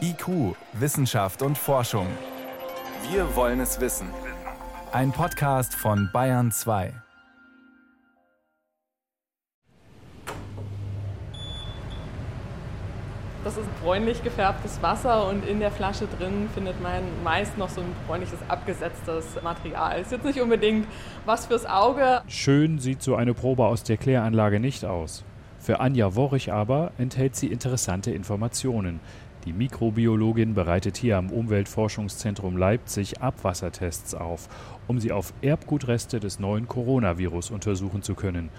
IQ, Wissenschaft und Forschung. Wir wollen es wissen. Ein Podcast von Bayern 2. Das ist bräunlich gefärbtes Wasser und in der Flasche drin findet man meist noch so ein bräunliches abgesetztes Material. Ist jetzt nicht unbedingt was fürs Auge. Schön sieht so eine Probe aus der Kläranlage nicht aus. Für Anja Worrich aber enthält sie interessante Informationen. Die Mikrobiologin bereitet hier am Umweltforschungszentrum Leipzig Abwassertests auf, um sie auf Erbgutreste des neuen Coronavirus untersuchen zu können.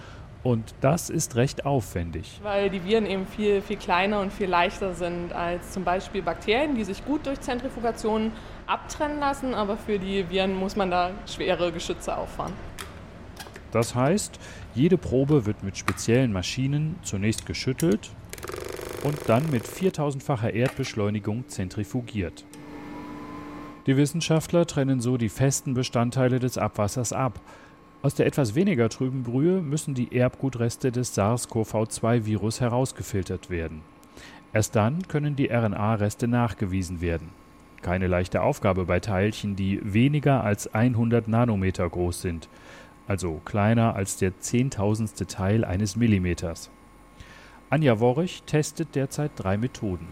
Und das ist recht aufwendig. Weil die Viren eben viel, viel kleiner und viel leichter sind als zum Beispiel Bakterien, die sich gut durch Zentrifugation abtrennen lassen, aber für die Viren muss man da schwere Geschütze auffahren. Das heißt, jede Probe wird mit speziellen Maschinen zunächst geschüttelt und dann mit 4000-facher Erdbeschleunigung zentrifugiert. Die Wissenschaftler trennen so die festen Bestandteile des Abwassers ab. Aus der etwas weniger trüben Brühe müssen die Erbgutreste des SARS-CoV-2-Virus herausgefiltert werden. Erst dann können die RNA-Reste nachgewiesen werden. Keine leichte Aufgabe bei Teilchen, die weniger als 100 Nanometer groß sind, also kleiner als der zehntausendste Teil eines Millimeters. Anja Worrich testet derzeit drei Methoden.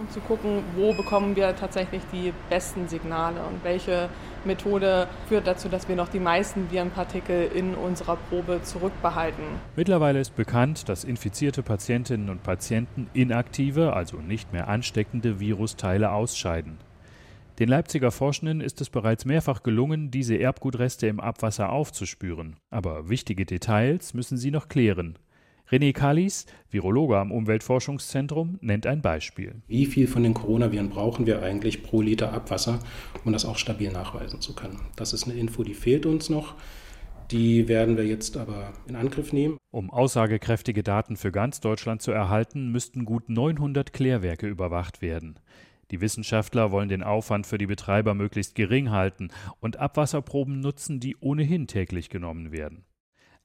Um zu gucken, wo bekommen wir tatsächlich die besten Signale und welche Methode führt dazu, dass wir noch die meisten Virenpartikel in unserer Probe zurückbehalten. Mittlerweile ist bekannt, dass infizierte Patientinnen und Patienten inaktive, also nicht mehr ansteckende Virusteile ausscheiden. Den Leipziger Forschenden ist es bereits mehrfach gelungen, diese Erbgutreste im Abwasser aufzuspüren. Aber wichtige Details müssen sie noch klären. René Kallis, Virologe am Umweltforschungszentrum, nennt ein Beispiel. Wie viel von den Coronaviren brauchen wir eigentlich pro Liter Abwasser, um das auch stabil nachweisen zu können? Das ist eine Info, die fehlt uns noch. Die werden wir jetzt aber in Angriff nehmen. Um aussagekräftige Daten für ganz Deutschland zu erhalten, müssten gut 900 Klärwerke überwacht werden. Die Wissenschaftler wollen den Aufwand für die Betreiber möglichst gering halten und Abwasserproben nutzen, die ohnehin täglich genommen werden.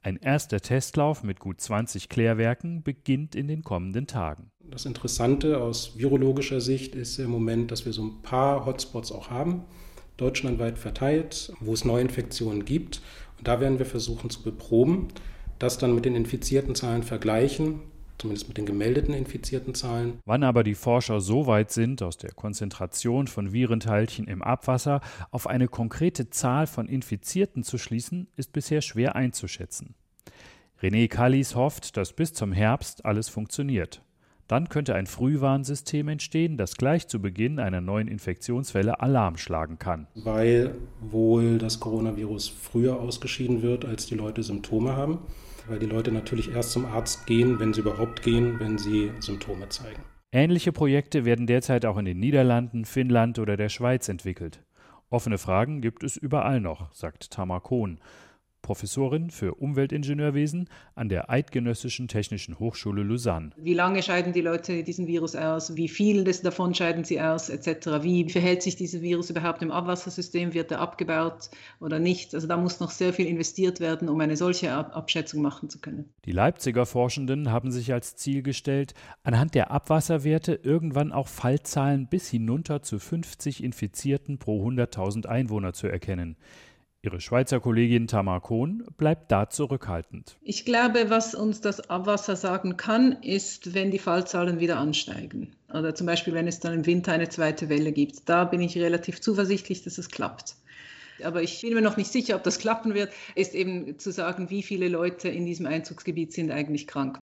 Ein erster Testlauf mit gut 20 Klärwerken beginnt in den kommenden Tagen. Das Interessante aus virologischer Sicht ist im Moment, dass wir so ein paar Hotspots auch haben, deutschlandweit verteilt, wo es Neuinfektionen gibt. Und da werden wir versuchen zu beproben, das dann mit den infizierten Zahlen vergleichen zumindest mit den gemeldeten infizierten Zahlen. Wann aber die Forscher so weit sind, aus der Konzentration von Virenteilchen im Abwasser auf eine konkrete Zahl von Infizierten zu schließen, ist bisher schwer einzuschätzen. René Kallis hofft, dass bis zum Herbst alles funktioniert. Dann könnte ein Frühwarnsystem entstehen, das gleich zu Beginn einer neuen Infektionswelle Alarm schlagen kann. Weil wohl das Coronavirus früher ausgeschieden wird, als die Leute Symptome haben weil die Leute natürlich erst zum Arzt gehen, wenn sie überhaupt gehen, wenn sie Symptome zeigen. Ähnliche Projekte werden derzeit auch in den Niederlanden, Finnland oder der Schweiz entwickelt. Offene Fragen gibt es überall noch, sagt Tamar Kohn. Professorin für Umweltingenieurwesen an der Eidgenössischen Technischen Hochschule Lausanne. Wie lange scheiden die Leute diesen Virus aus? Wie viel davon scheiden sie aus, etc.? Wie verhält sich dieser Virus überhaupt im Abwassersystem? Wird er abgebaut oder nicht? Also da muss noch sehr viel investiert werden, um eine solche Abschätzung machen zu können. Die Leipziger Forschenden haben sich als Ziel gestellt, anhand der Abwasserwerte irgendwann auch Fallzahlen bis hinunter zu 50 Infizierten pro 100.000 Einwohner zu erkennen. Ihre Schweizer Kollegin Tamar Kohn bleibt da zurückhaltend. Ich glaube, was uns das Abwasser sagen kann, ist, wenn die Fallzahlen wieder ansteigen. Oder zum Beispiel, wenn es dann im Winter eine zweite Welle gibt. Da bin ich relativ zuversichtlich, dass es klappt. Aber ich bin mir noch nicht sicher, ob das klappen wird, ist eben zu sagen, wie viele Leute in diesem Einzugsgebiet sind eigentlich krank.